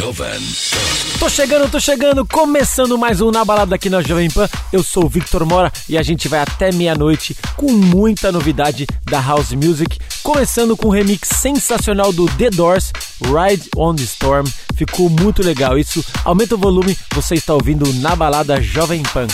Jovem Tô chegando, tô chegando, começando mais um Na Balada aqui na Jovem Pan. Eu sou o Victor Mora e a gente vai até meia-noite com muita novidade da House Music. Começando com um remix sensacional do The Doors, Ride on the Storm. Ficou muito legal isso. Aumenta o volume, você está ouvindo Na Balada Jovem Pan.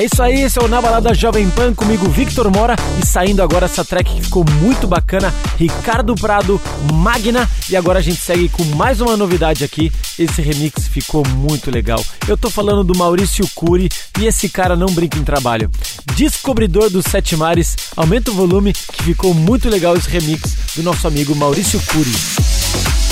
É isso aí, esse é o Na Balada Jovem Pan comigo, Victor Mora, e saindo agora essa track que ficou muito bacana, Ricardo Prado, Magna, e agora a gente segue com mais uma novidade aqui, esse remix ficou muito legal. Eu tô falando do Maurício Cury, e esse cara não brinca em trabalho. Descobridor dos Sete Mares, aumenta o volume, que ficou muito legal esse remix do nosso amigo Maurício Cury.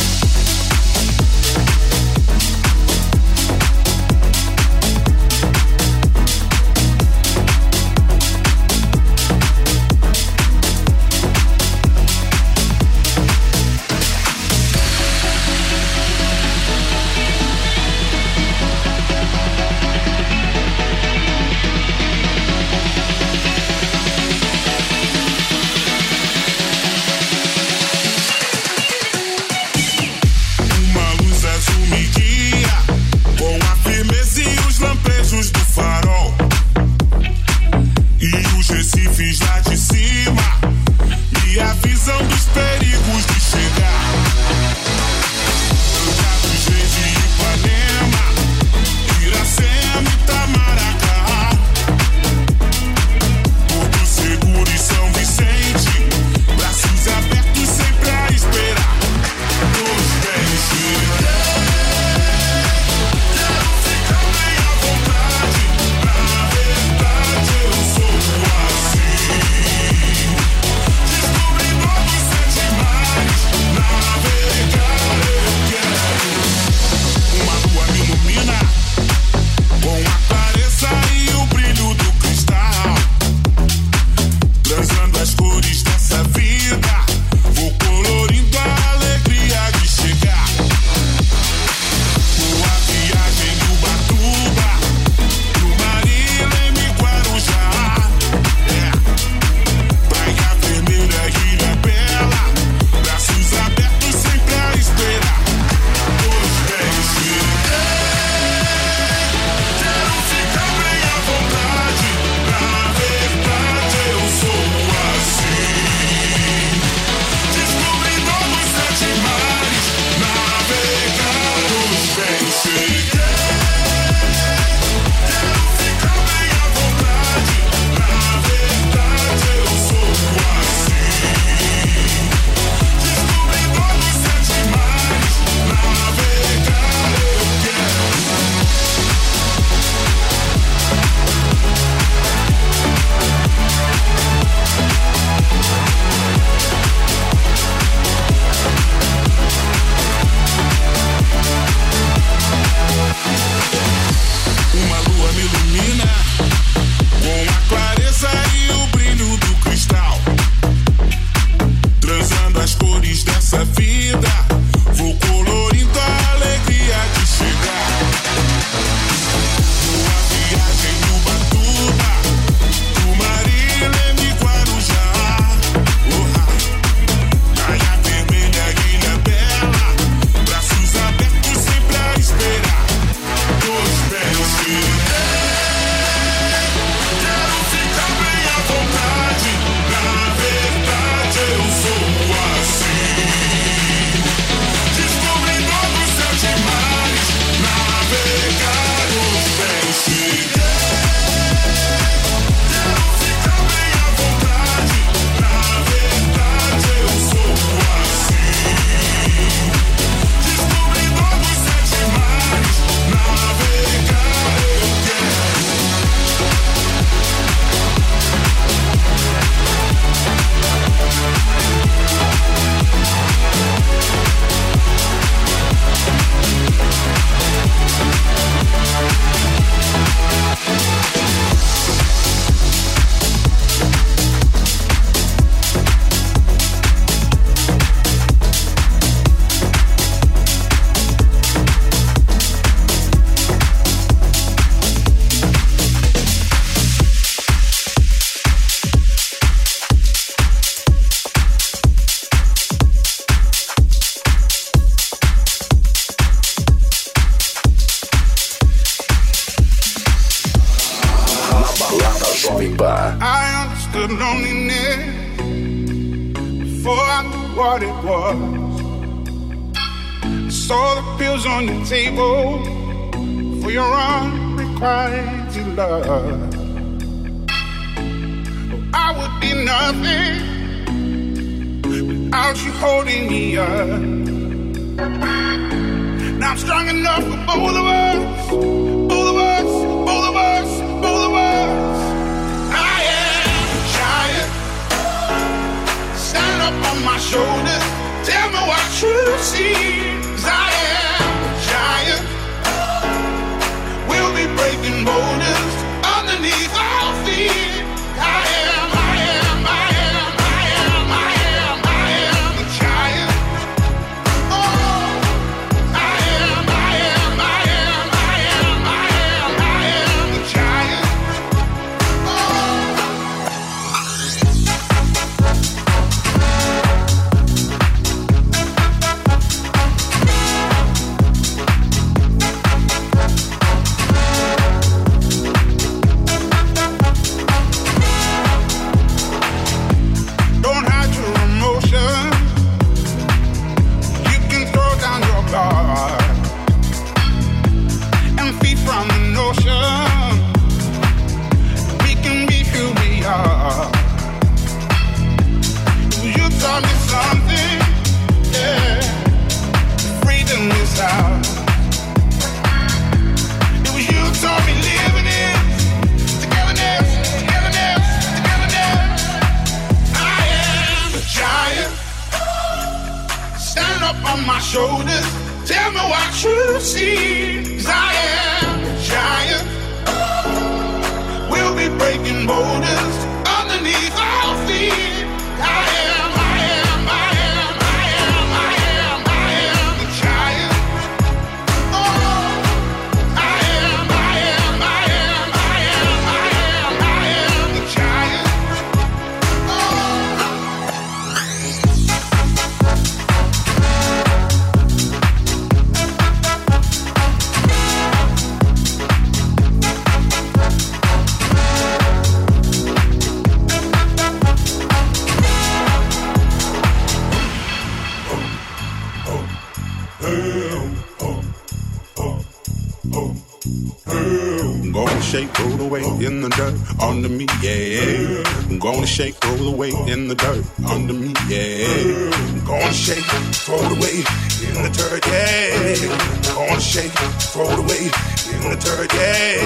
I'm Gonna shake, all the weight in the dirt under me, yeah. I'm Gonna shake, all the weight in the dirt under me, yeah. I'm Gonna shake, all the weight in the dirt, yeah. I'm Gonna shake, all the weight in the dirt, yeah.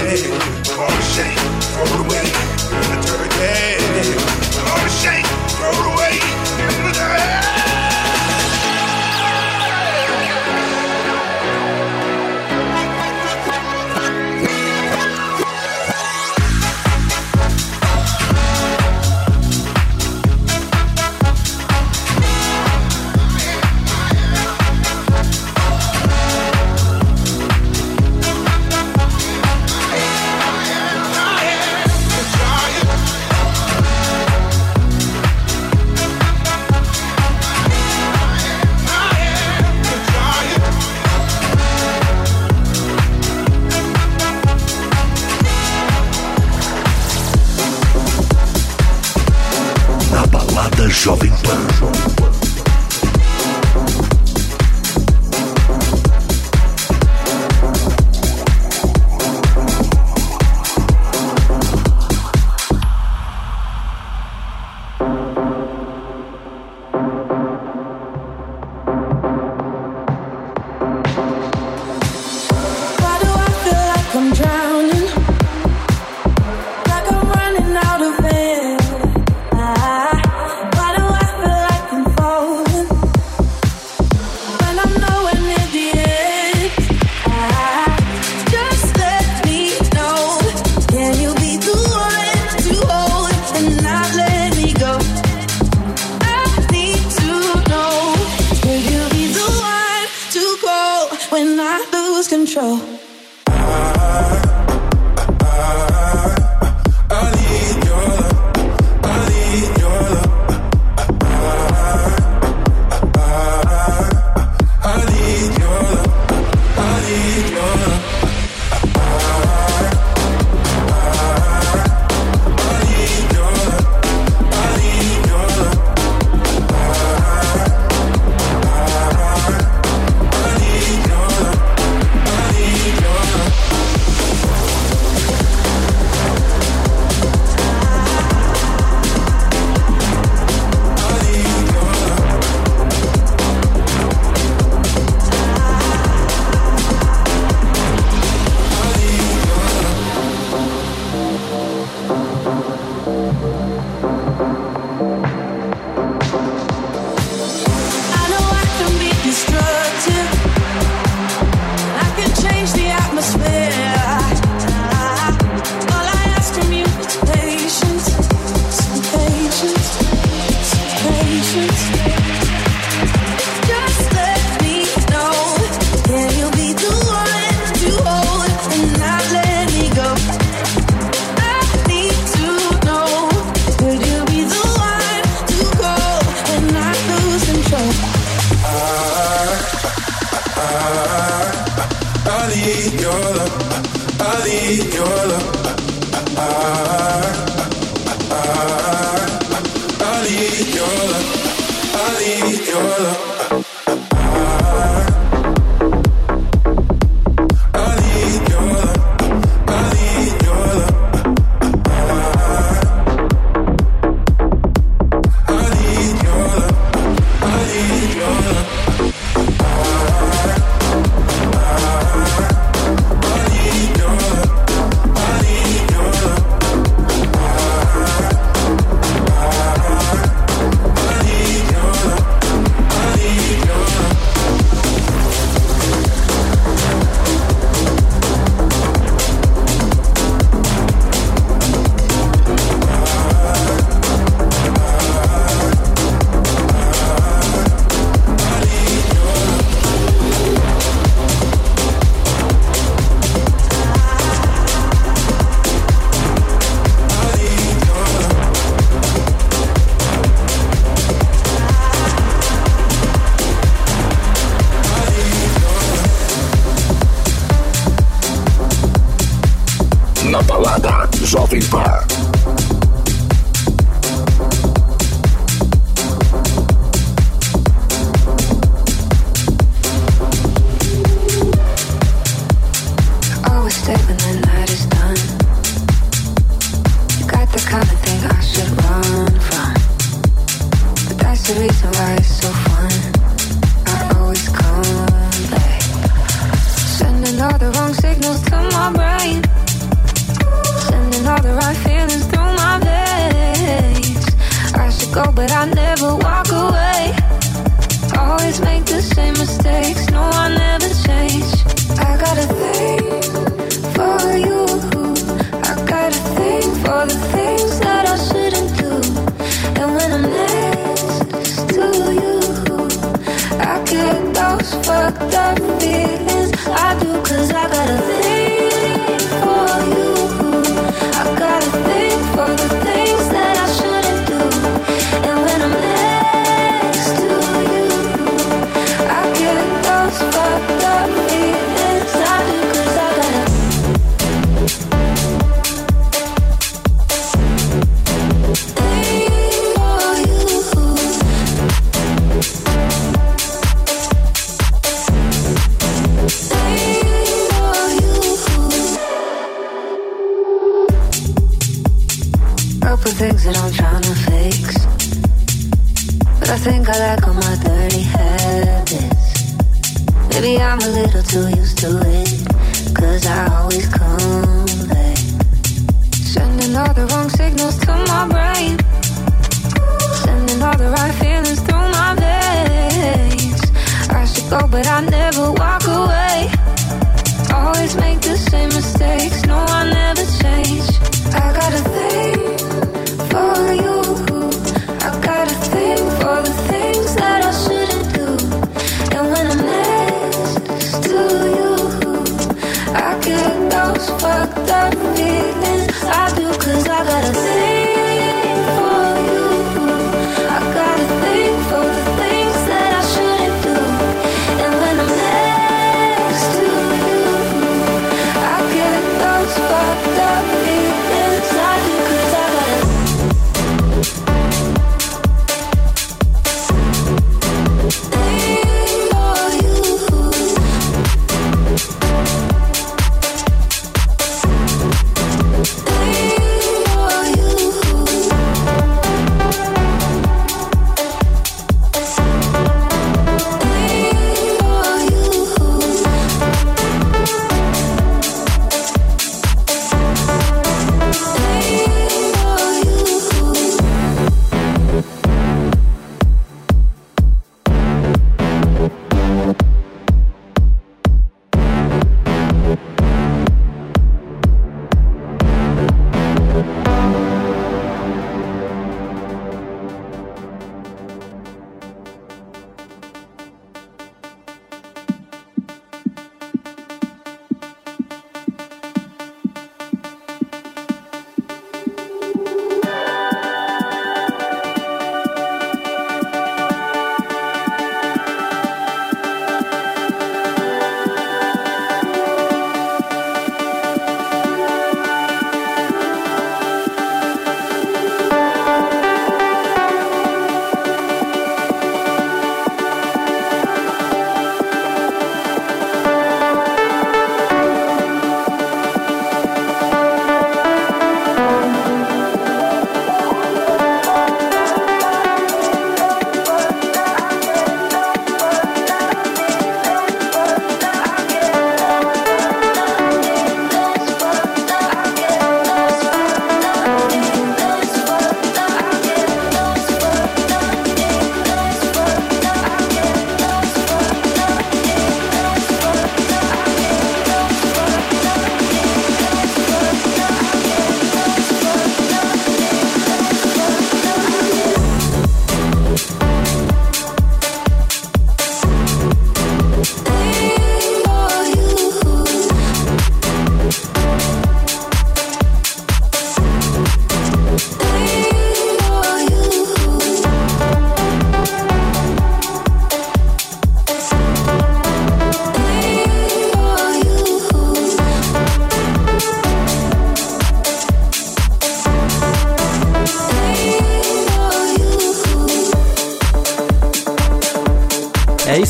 I'm Gonna shake, all the weight in the dirt, yeah. I'm Gonna shake, all the weight in the dirt.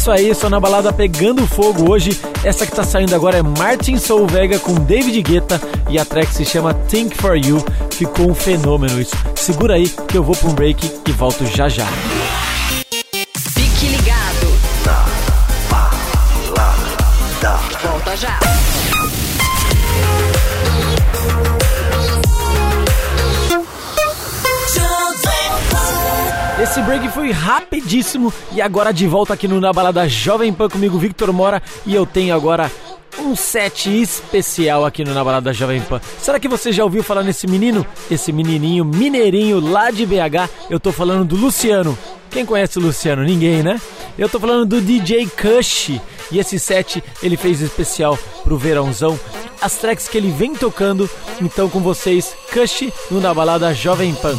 Isso aí, só na balada pegando fogo hoje. Essa que tá saindo agora é Martin Solveig com David Guetta e a track se chama Think For You. Ficou um fenômeno isso. Segura aí que eu vou pra um break e volto já já. Esse break foi rapidíssimo e agora de volta aqui no Na Balada Jovem Pan comigo, Victor Mora, e eu tenho agora um set especial aqui no Na Balada Jovem Pan. Será que você já ouviu falar nesse menino? Esse menininho mineirinho lá de BH, eu tô falando do Luciano. Quem conhece o Luciano? Ninguém, né? Eu tô falando do DJ Kush. E esse set ele fez especial pro verãozão. As tracks que ele vem tocando. Então com vocês, Kush no Na Balada Jovem Pan.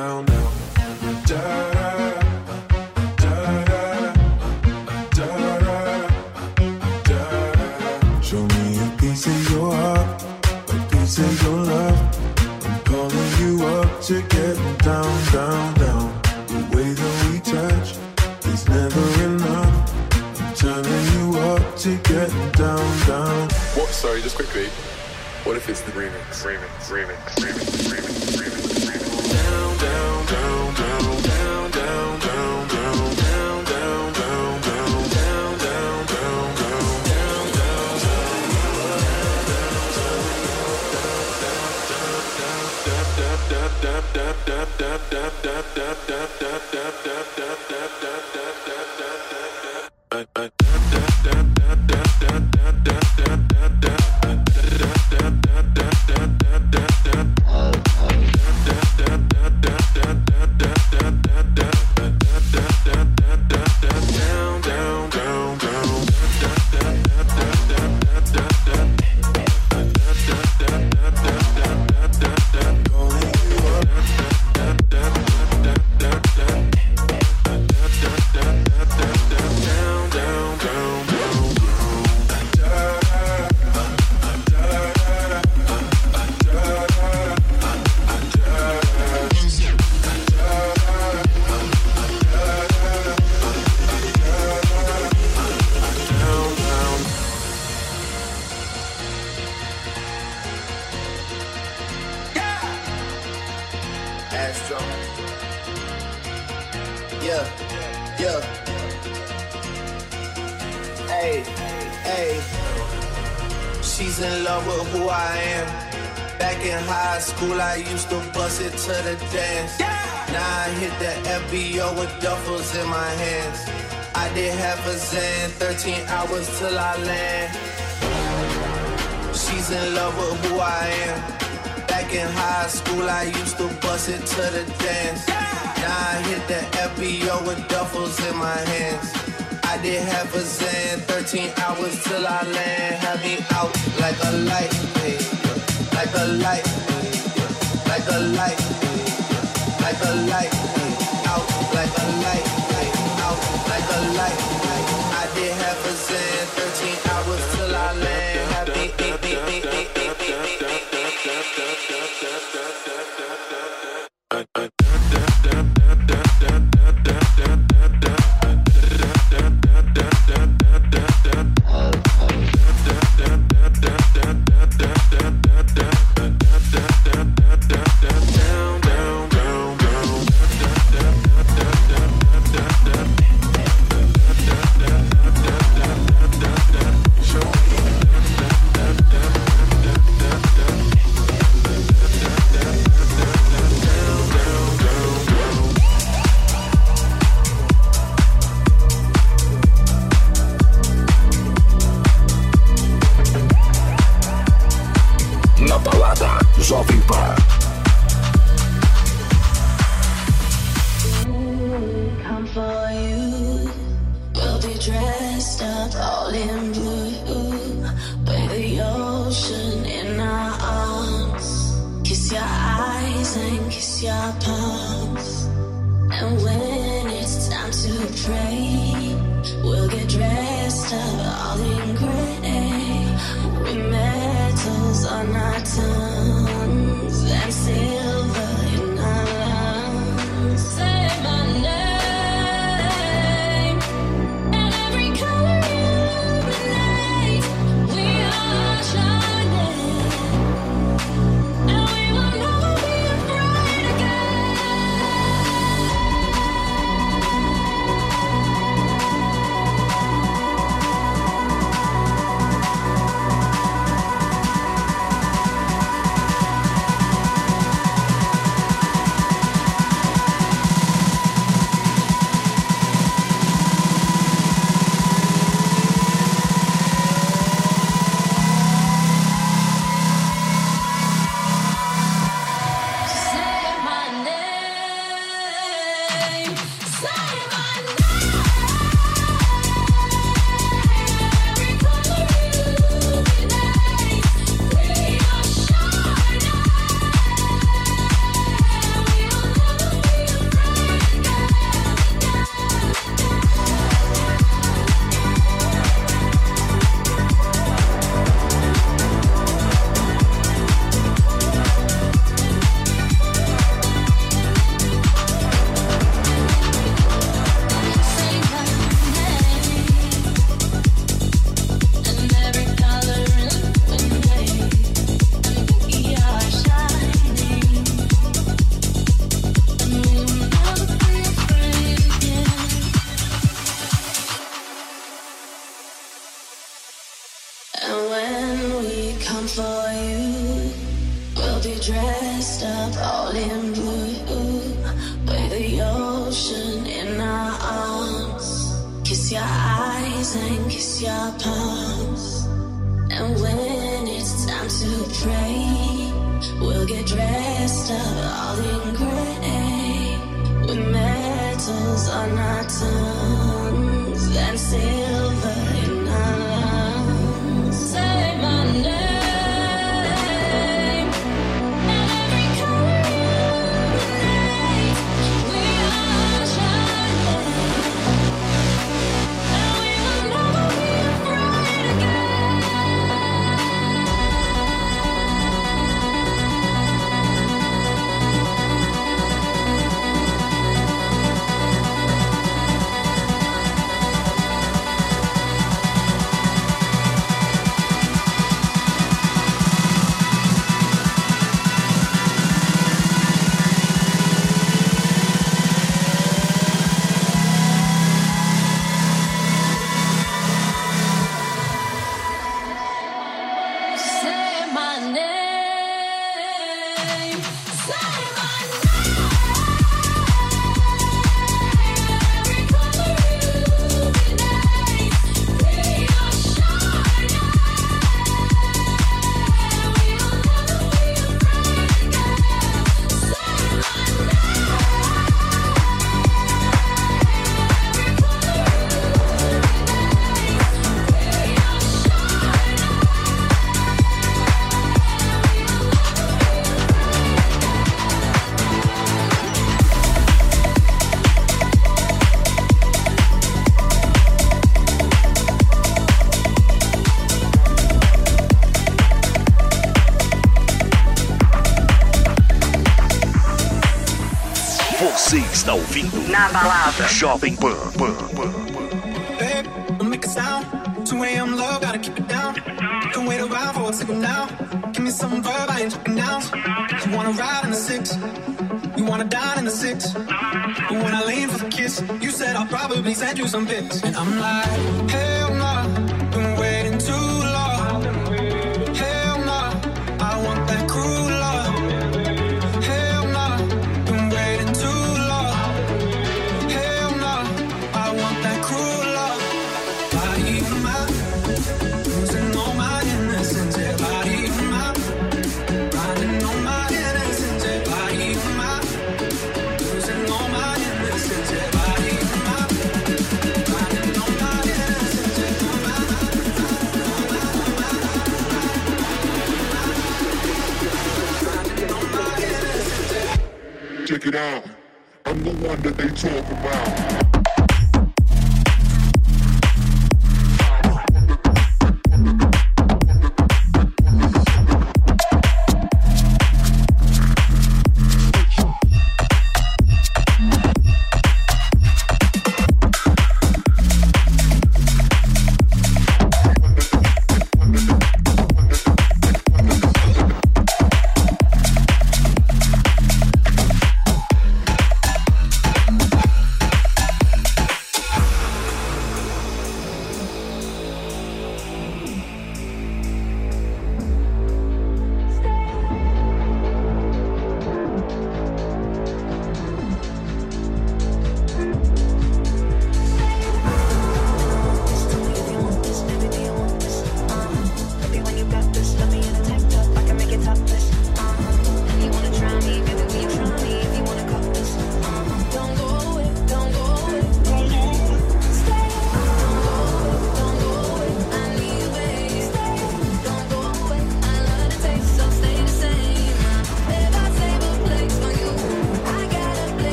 remix, remix, remix, remix, remix, remix, remix. Down, down, down, down, down, down, down, down, down, down, down, down, down, down, down, down. Dap dap dap dap dap dap dap dap dap dap dap dap dap dap dap dap hours till I land. She's in love with who I am. Back in high school, I used to bust it to the dance. Now I hit the FBO with duffels in my hands. I did half a zan, 13 hours till I land. Had me out like a light, babe. like a light, babe. like a light, babe. like a light, out like a light, out like a light guilty. Na balada. Jovem Pan. Pan, Pan, Pan. Babe, I'll make a sound. 2 a.m. low, gotta keep it down. Don't wait around for a signal now. Give me some verb, I ain't talking down. You wanna ride in the six? You wanna dine in the six? But when I lean for the kiss, you said I'll probably send you some bits. And I'm like, hell I'm the one that they talk about.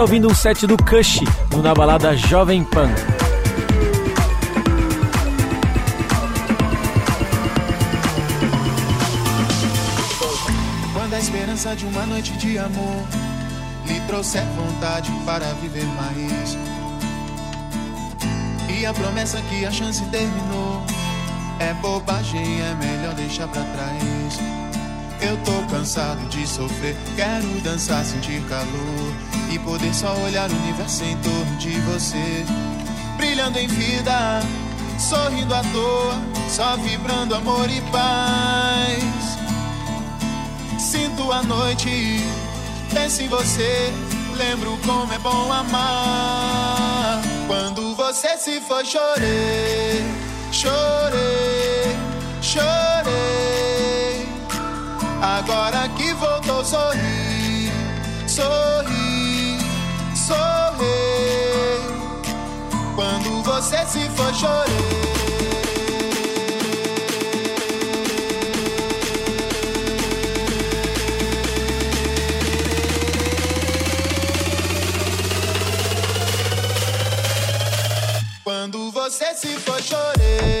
Está ouvindo um set do Kush no Na Balada Jovem Pan. Quando a esperança de uma noite de amor lhe trouxer vontade para viver mais. E a promessa que a chance terminou é bobagem, é melhor deixar pra trás. Eu tô cansado de sofrer, quero dançar, sentir calor e poder só olhar o universo em torno de você, brilhando em vida, sorrindo à toa, só vibrando amor e paz. Sinto a noite, penso em você, lembro como é bom amar. Quando você se foi, chorei, chorei, chorei. Agora que voltou, sorri, você se foi, chorei. Quando você se chorei, chorei,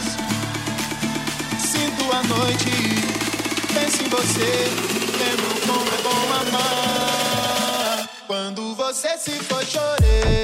Sinto a noite, penso em você, lembro como é bom amar. Quando você se chorei, chorei,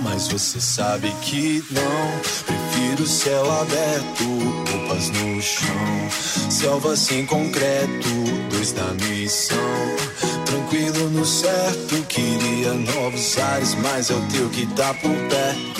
Mas você sabe que não. Prefiro céu aberto, roupas no chão, selva sem concreto, dois da missão. Tranquilo no certo, queria novos ares, mas é o teu que tá por perto.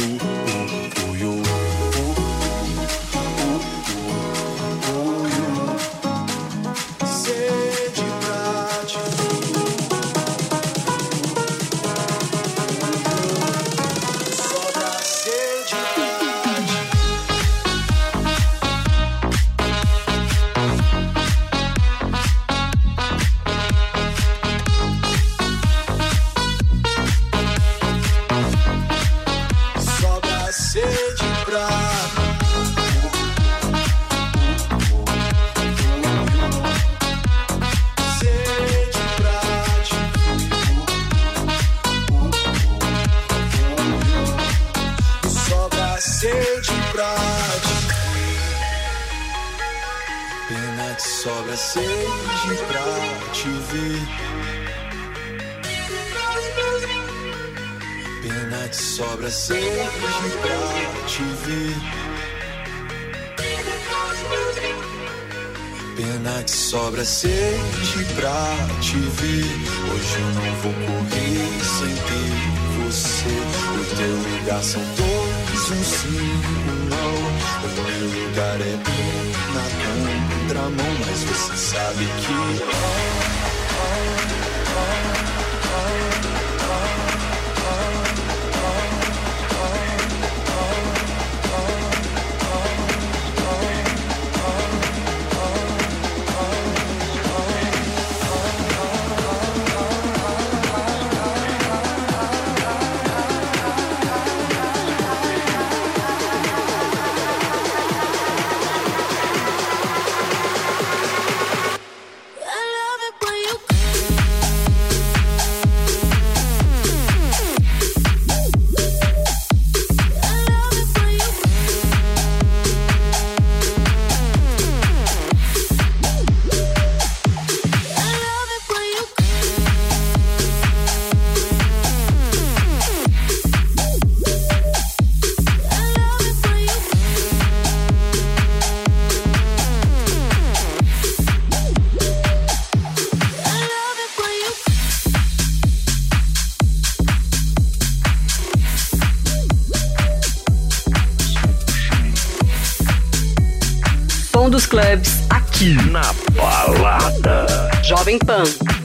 Te ver. Pena que sobra sede pra te ver. Hoje eu não vou correr sem ter você. O teu lugar são dois, um sim, um não. O meu lugar é um na contramão, mas você sabe Som Jovem Pan.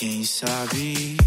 Quem sabe.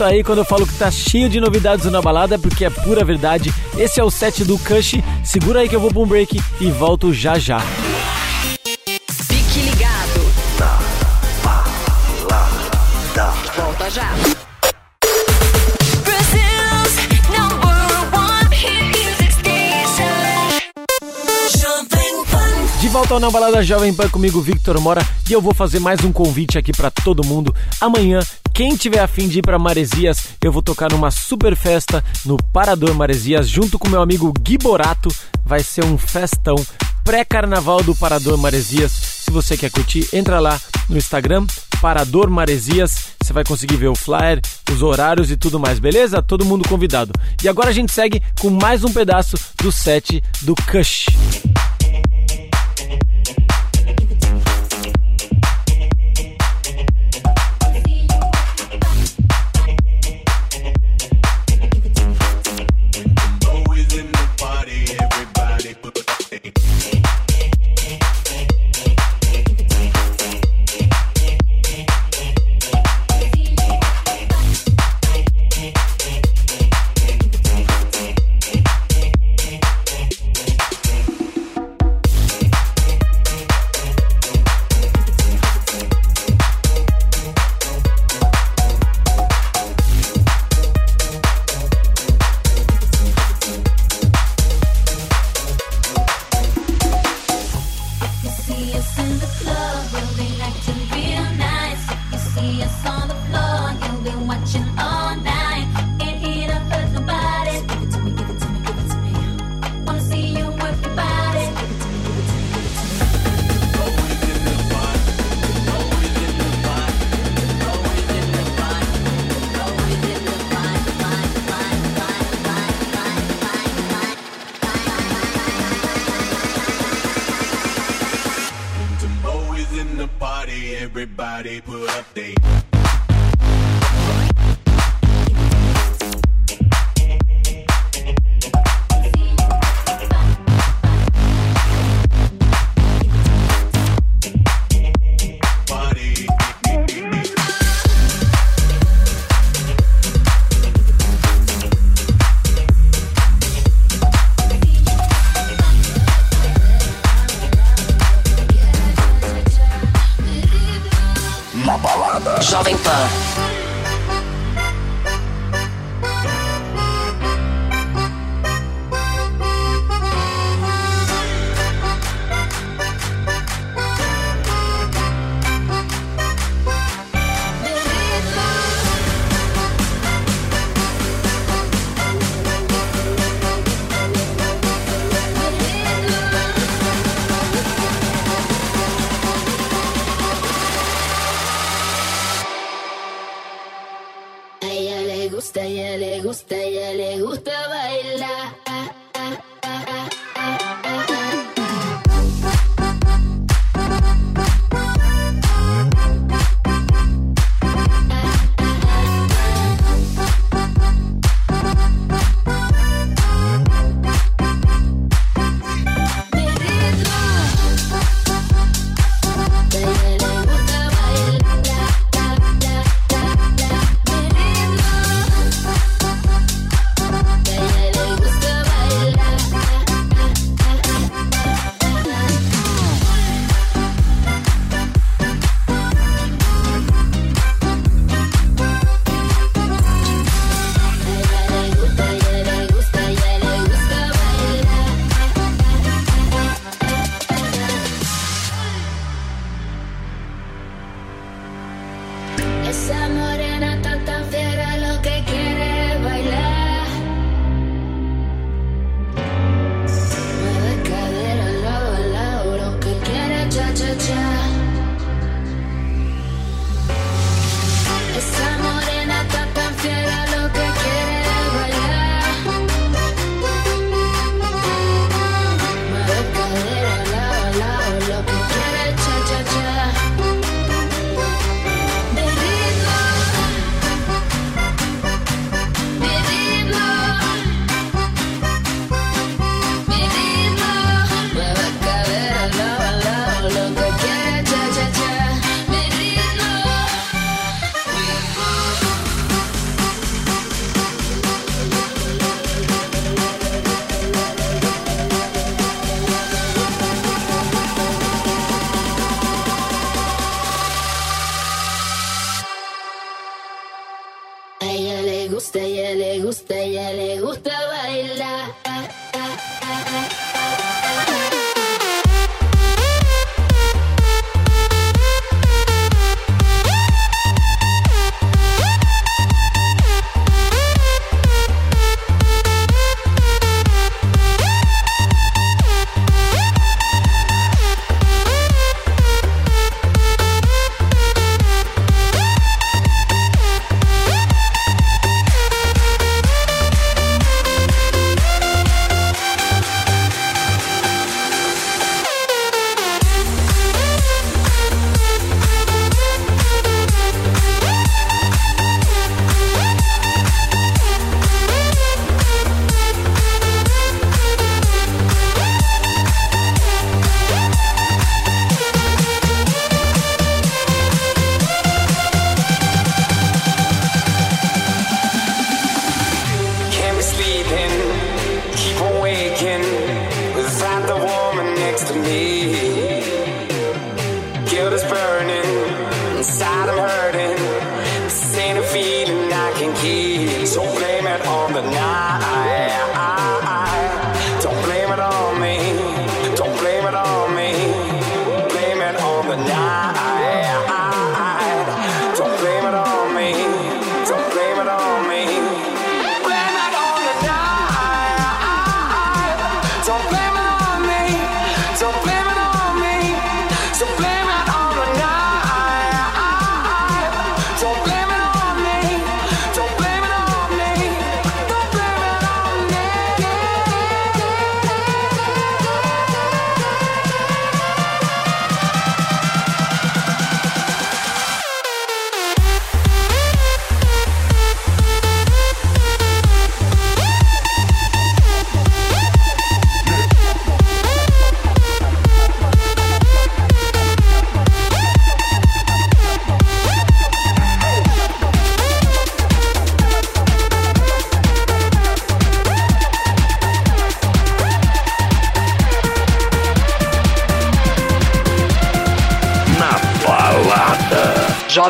Isso aí, quando eu falo que tá cheio de novidades na balada, porque é pura verdade. Esse é o set do Kush. Segura aí que eu vou pra um break e volto já já. Fique ligado. Volta já. Music station. Jovem Pan. De volta ao Na Balada Jovem Pan comigo, Victor Mora, e eu vou fazer mais um convite aqui pra todo mundo. Amanhã, quem tiver afim de ir pra Maresias, eu vou tocar numa super festa no Parador Maresias, junto com meu amigo Gui Borato. Vai ser um festão pré-carnaval do Parador Maresias. Se você quer curtir, entra lá no Instagram, Parador Maresias. Você vai conseguir ver o flyer, os horários e tudo mais, beleza? Todo mundo convidado. E agora a gente segue com mais um pedaço do set do Kush. Oh.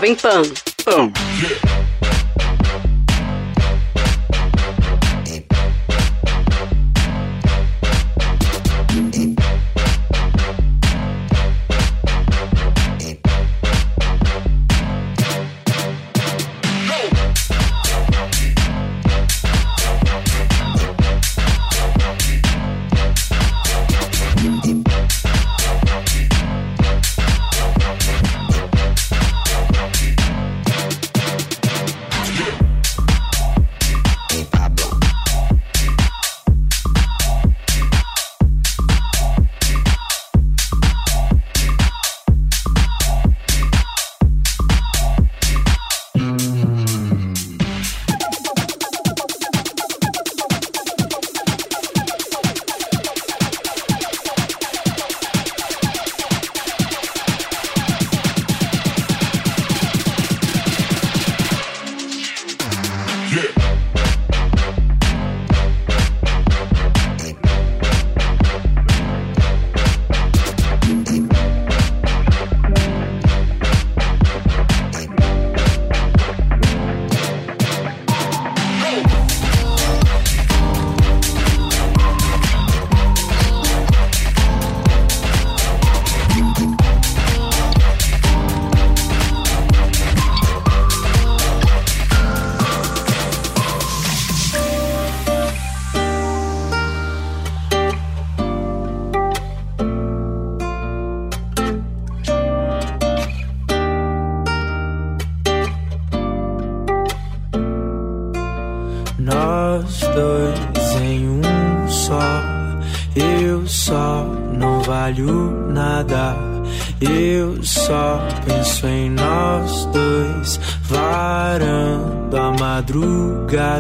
Jovem Pan.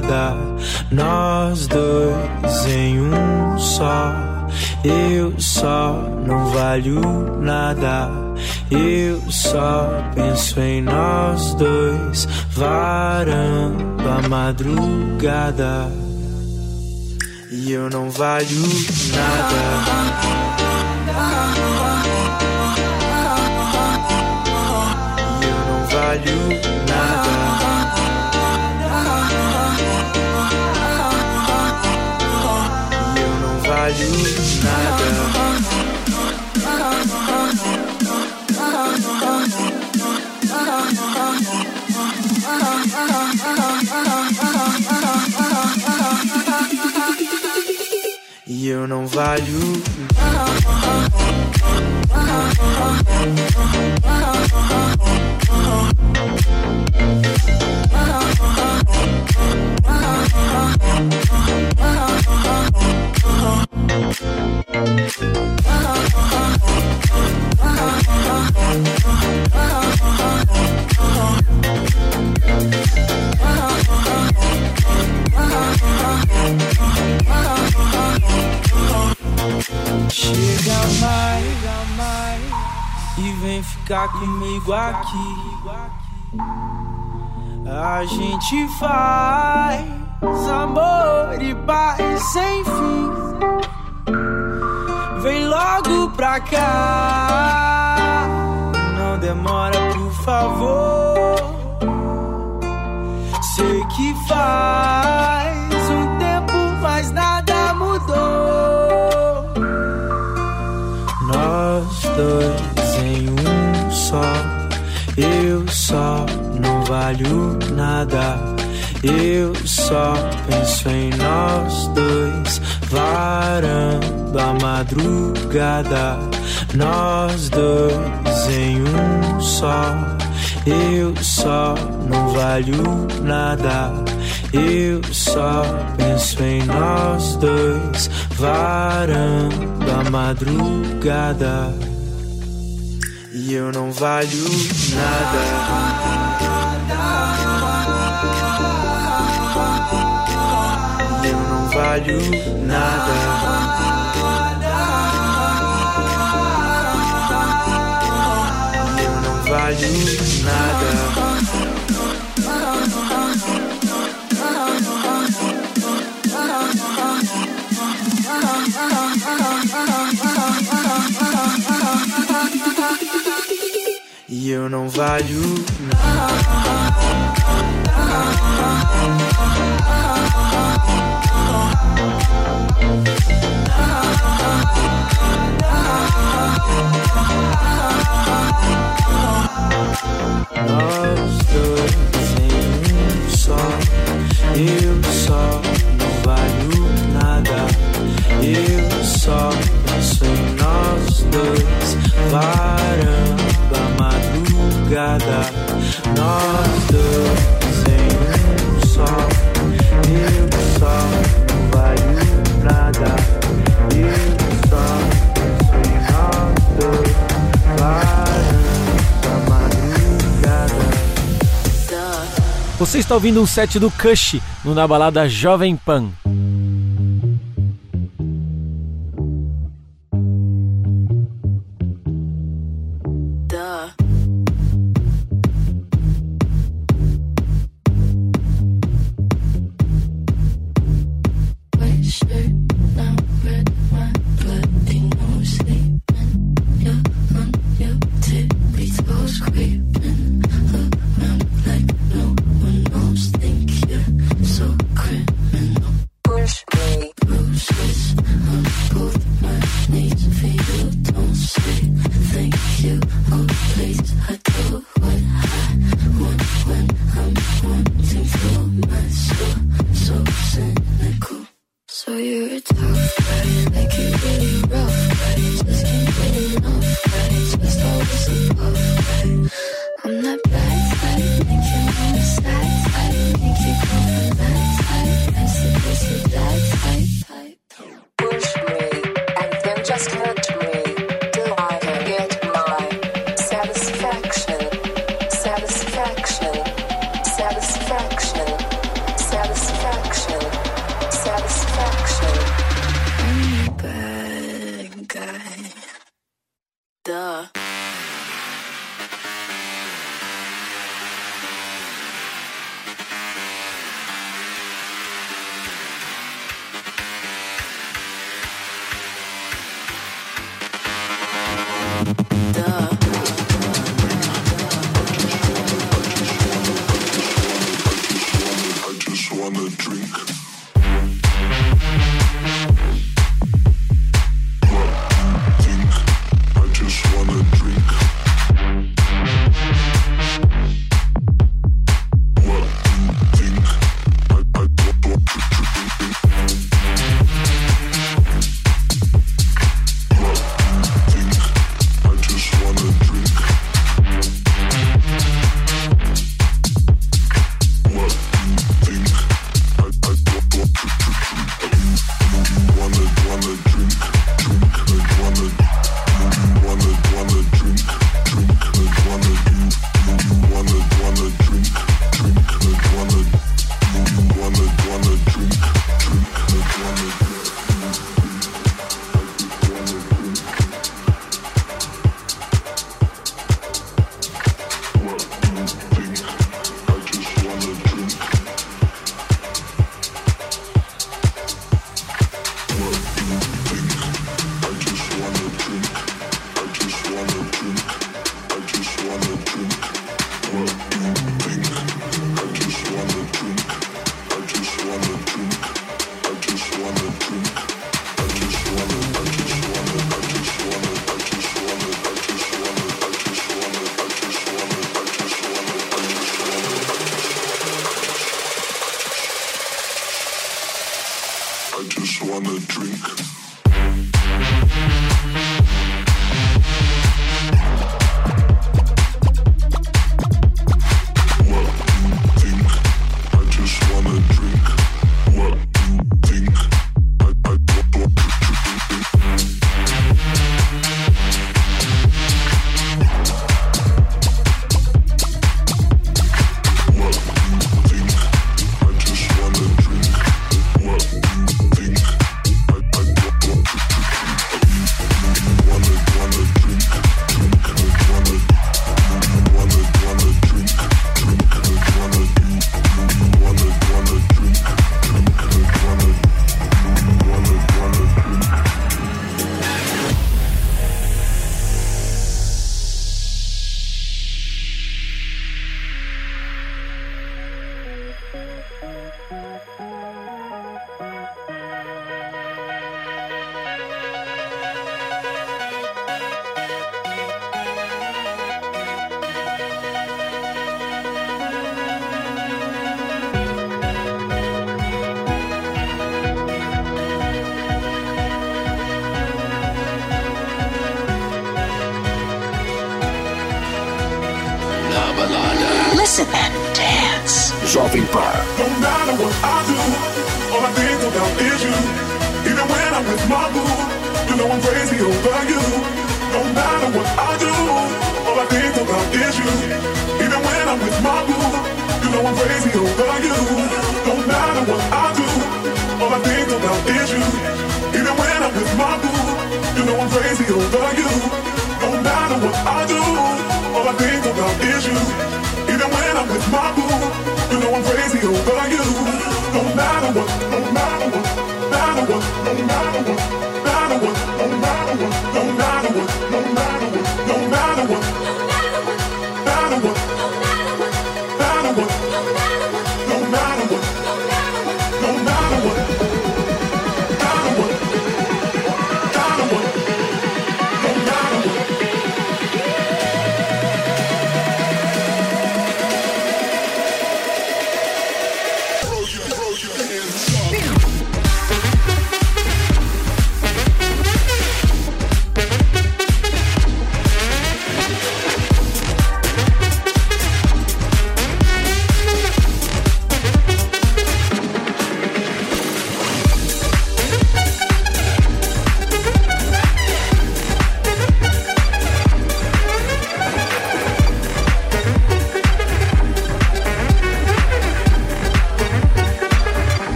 nada, nós dois em um só. Eu só não valho nada, eu só penso em nós dois, varando a madrugada. E eu não valho nada. E eu não valho nada. valho nada. E eu não valho Chega mais e vem ficar comigo aqui. A gente faz amor e paz sem fim. Vem logo pra cá. Não demora, por favor. Sei que faz um tempo, mas nada mudou. Nós dois em um só. Eu só não valho nada. Eu só penso em nós dois varando a madrugada. Nós dois em um só. Eu só não valho nada. Eu só penso em nós dois, varando a madrugada. E eu não valho nada. Eu não valho nada. Valho nada. E eu não valho Nós Você está ouvindo um set do Kush no Na Balada Jovem Pan.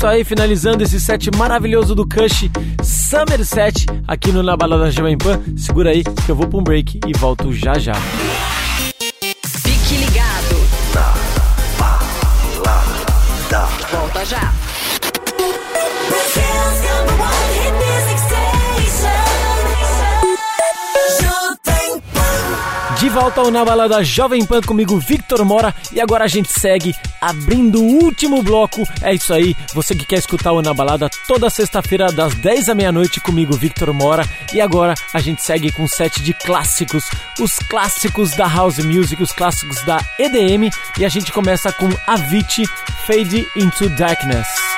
Isso aí, finalizando esse set maravilhoso do Kush Summer Set aqui no Na Balada Jovem Pan. Segura aí que eu vou pra um break e volto já já. Fique ligado. Volta já. De volta ao Na Balada Jovem Pan comigo, Victor Mora. E agora a gente segue abrindo o último bloco. É isso aí, você que quer escutar o Na Balada toda sexta-feira das 10 à meia-noite comigo, Victor Mora. E agora a gente segue com um set de clássicos, os clássicos da House Music, os clássicos da EDM. E a gente começa com Avicii, Fade Into Darkness.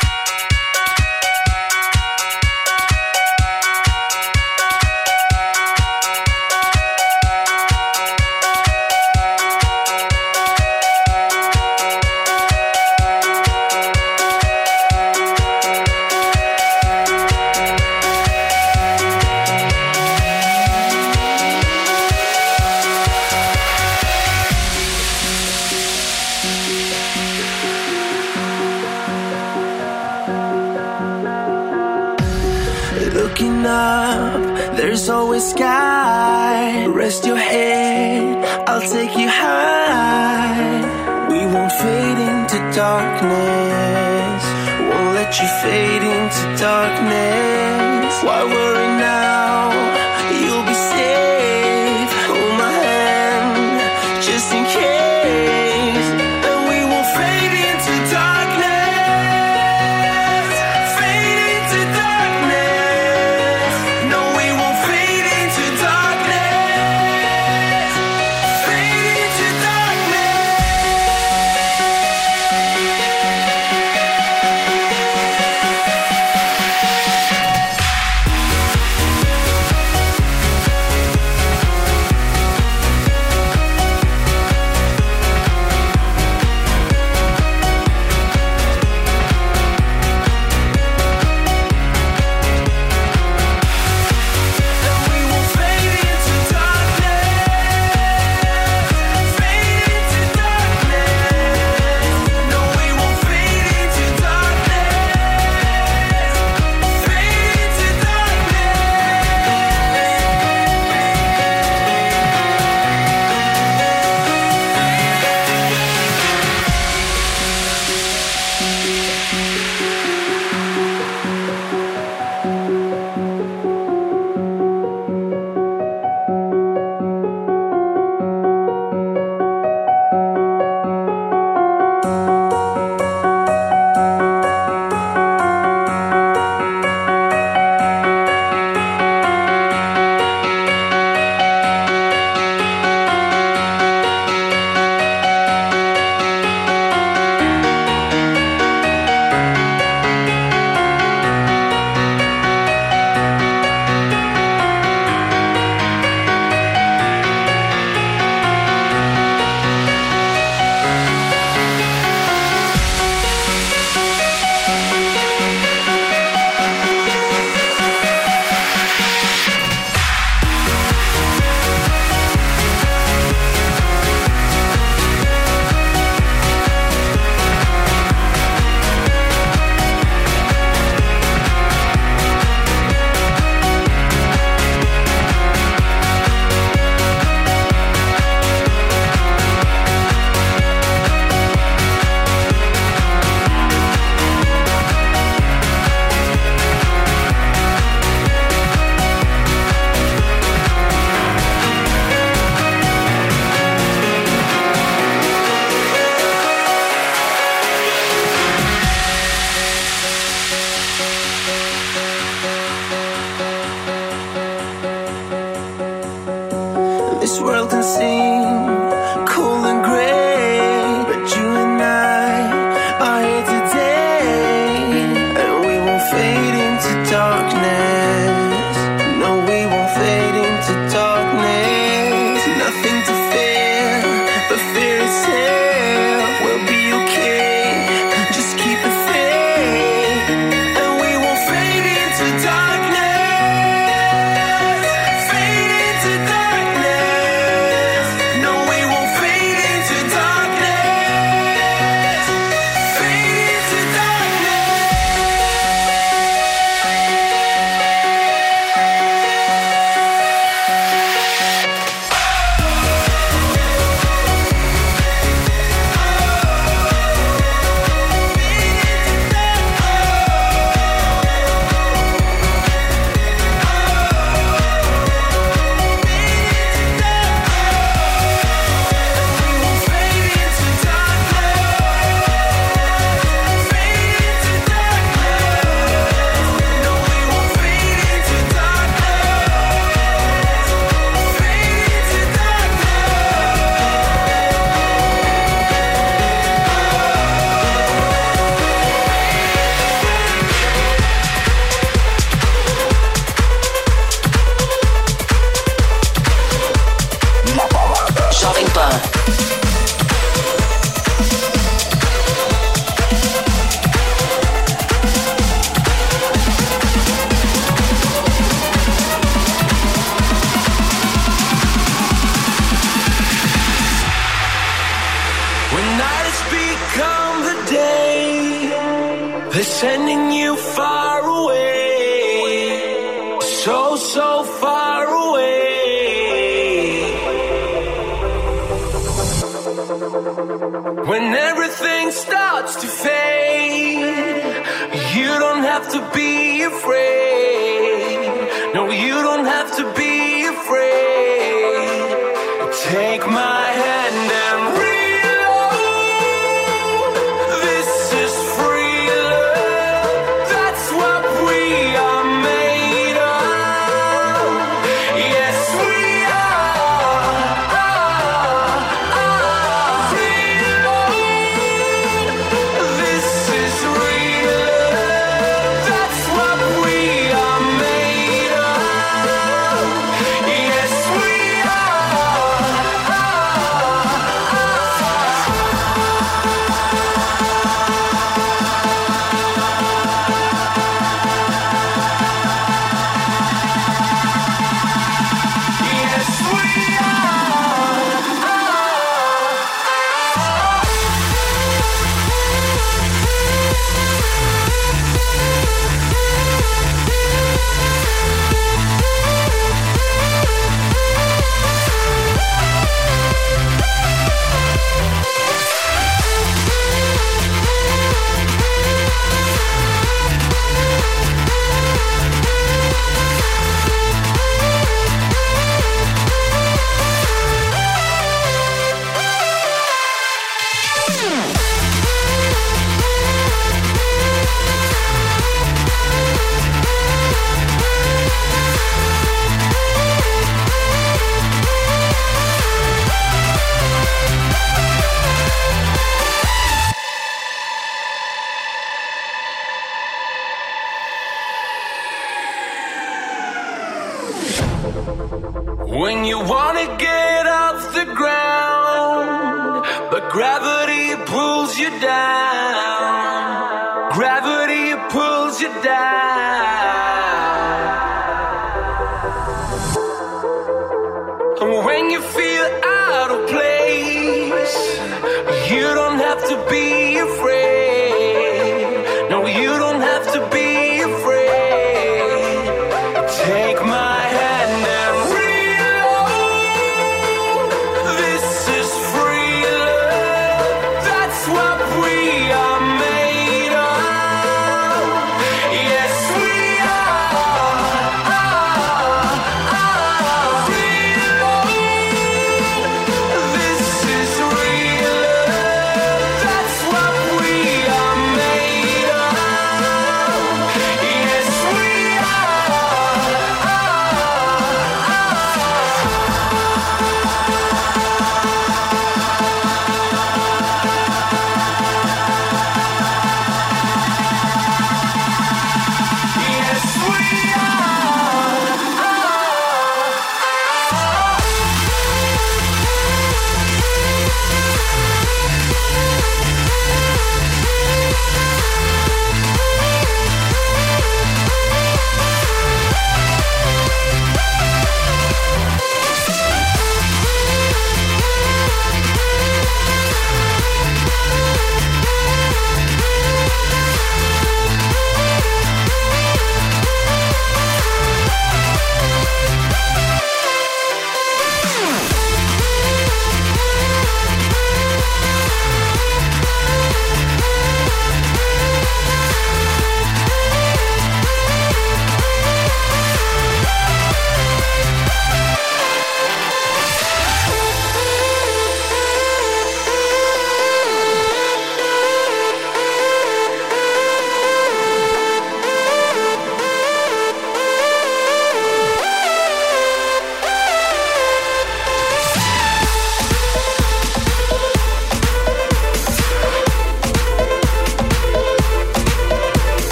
Darkness. Won't let you fade into darkness. Why worry now?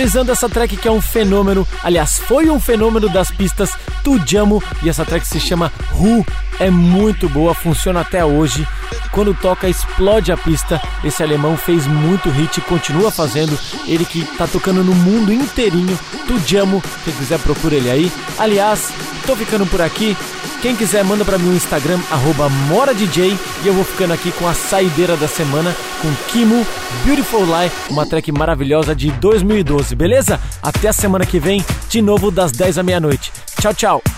Finalizando essa track que é um fenômeno, aliás, foi um fenômeno das pistas Tujamo e essa track se chama Who, é muito boa, funciona até hoje. Quando toca, explode a pista. Esse alemão fez muito hit e continua fazendo. Ele que tá tocando no mundo inteirinho. Tujamo, quem quiser procura ele aí. Aliás, tô ficando por aqui. Quem quiser, manda para mim no Instagram, MoraDJ. E eu vou ficando aqui com a saideira da semana com Kimo, Beautiful Lie, uma track maravilhosa de 2012, beleza? Até a semana que vem, de novo das 10 à meia-noite. Tchau, tchau.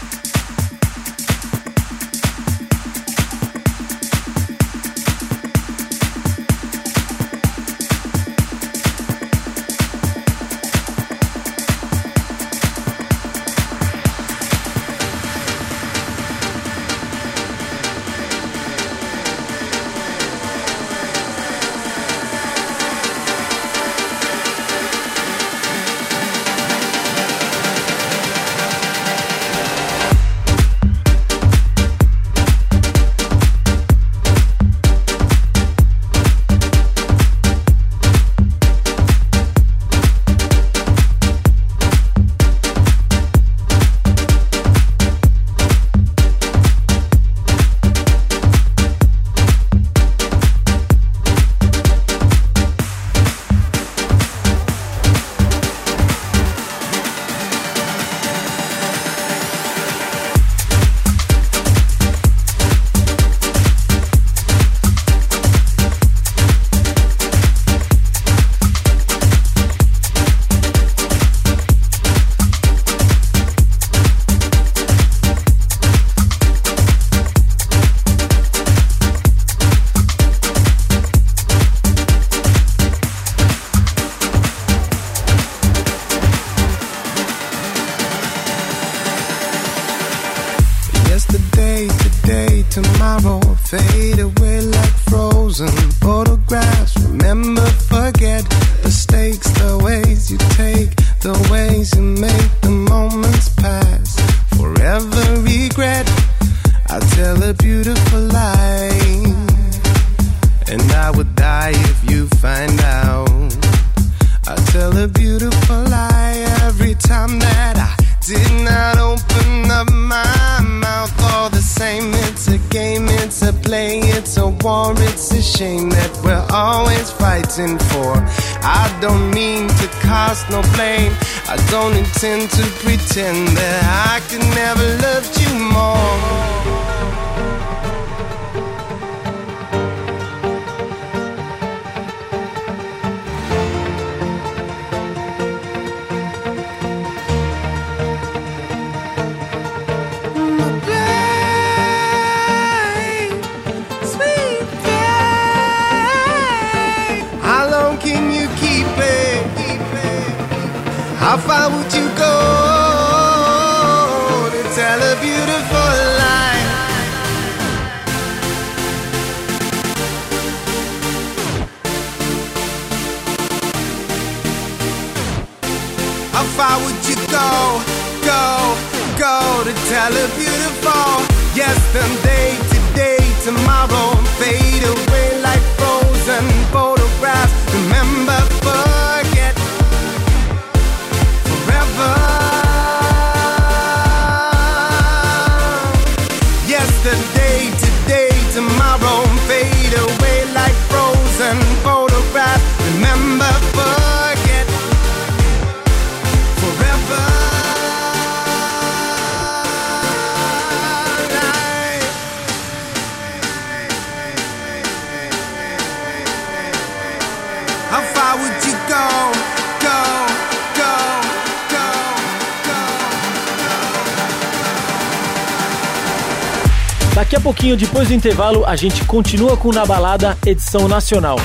Intervalo, a gente continua com Na Balada, edição nacional.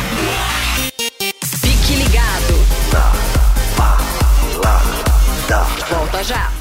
Fique ligado. Volta já.